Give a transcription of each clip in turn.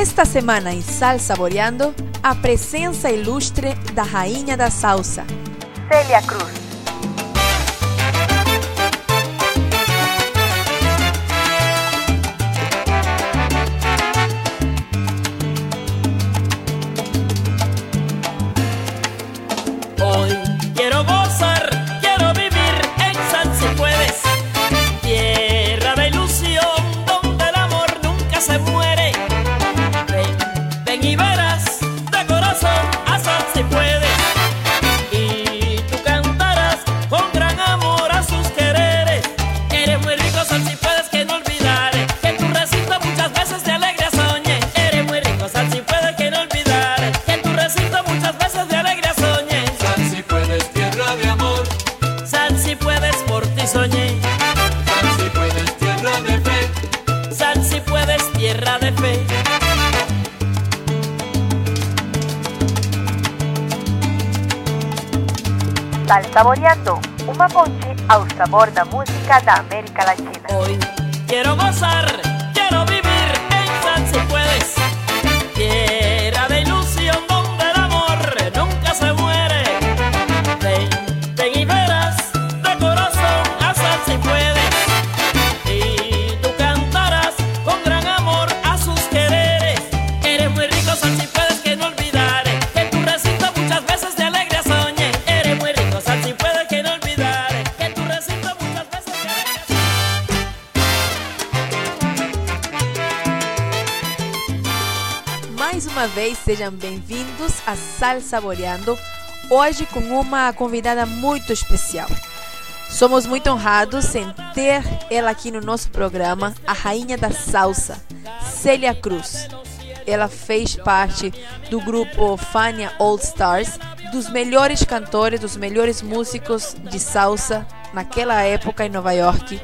Esta semana em Sal Saboreando, a presença ilustre da rainha da salsa, Célia Cruz. Sal Saboreando, uma ponte ao sabor da música da América Latina. Hoy quero gozar, quero vivir Mais uma vez, sejam bem-vindos a Sal Saboreando, hoje com uma convidada muito especial. Somos muito honrados em ter ela aqui no nosso programa, a rainha da salsa, Célia Cruz. Ela fez parte do grupo Fania All Stars, dos melhores cantores, dos melhores músicos de salsa naquela época em Nova York.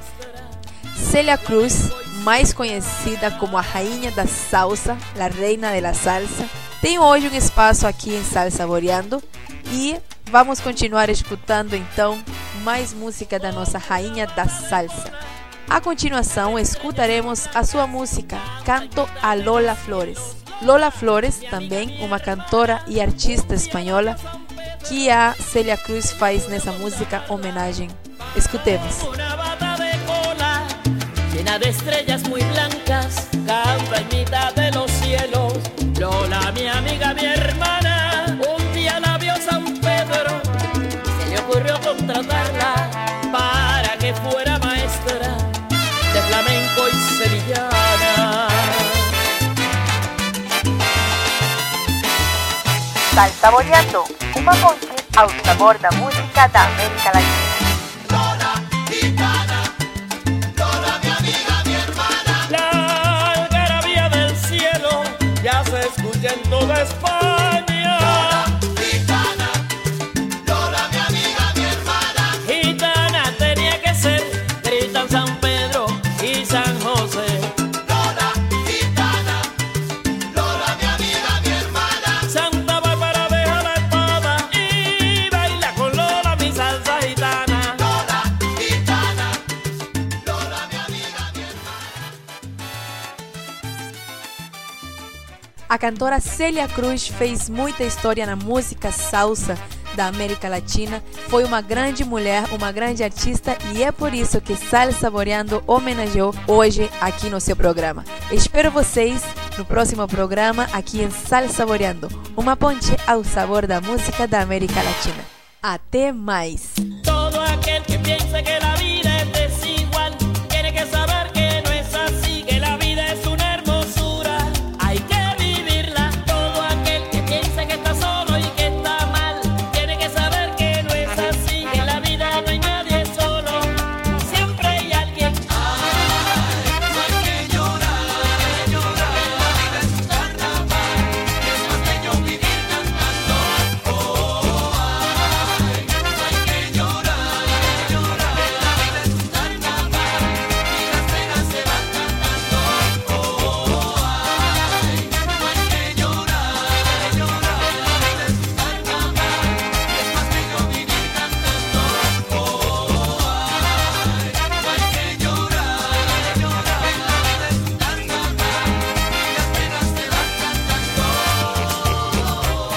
Celia Cruz, mais conhecida como a rainha da salsa, a reina de la salsa, tem hoje um espaço aqui em Sal Saboreando e vamos continuar escutando então mais música da nossa rainha da salsa. A continuação, escutaremos a sua música Canto a Lola Flores. Lola Flores, também uma cantora e artista espanhola, que a Celia Cruz faz nessa música homenagem. Escutemos. De estrellas muy blancas, canta en mitad de los cielos. Lola, mi amiga, mi hermana, un día la vio San Pedro, se le ocurrió contratarla para que fuera maestra de flamenco y sevillana. Sal Saboreando, uma ponte ao sabor da música da América Latina. Toda España. A cantora Célia Cruz fez muita história na música salsa da América Latina. Foi uma grande mulher, uma grande artista e é por isso que Sal Saboreando homenageou hoje aqui no seu programa. Espero vocês no próximo programa aqui em Sal Saboreando, uma ponte ao sabor da música da América Latina. Até mais!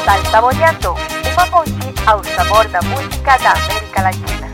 Salsaboreando, uma ponte ao sabor da música da América Latina.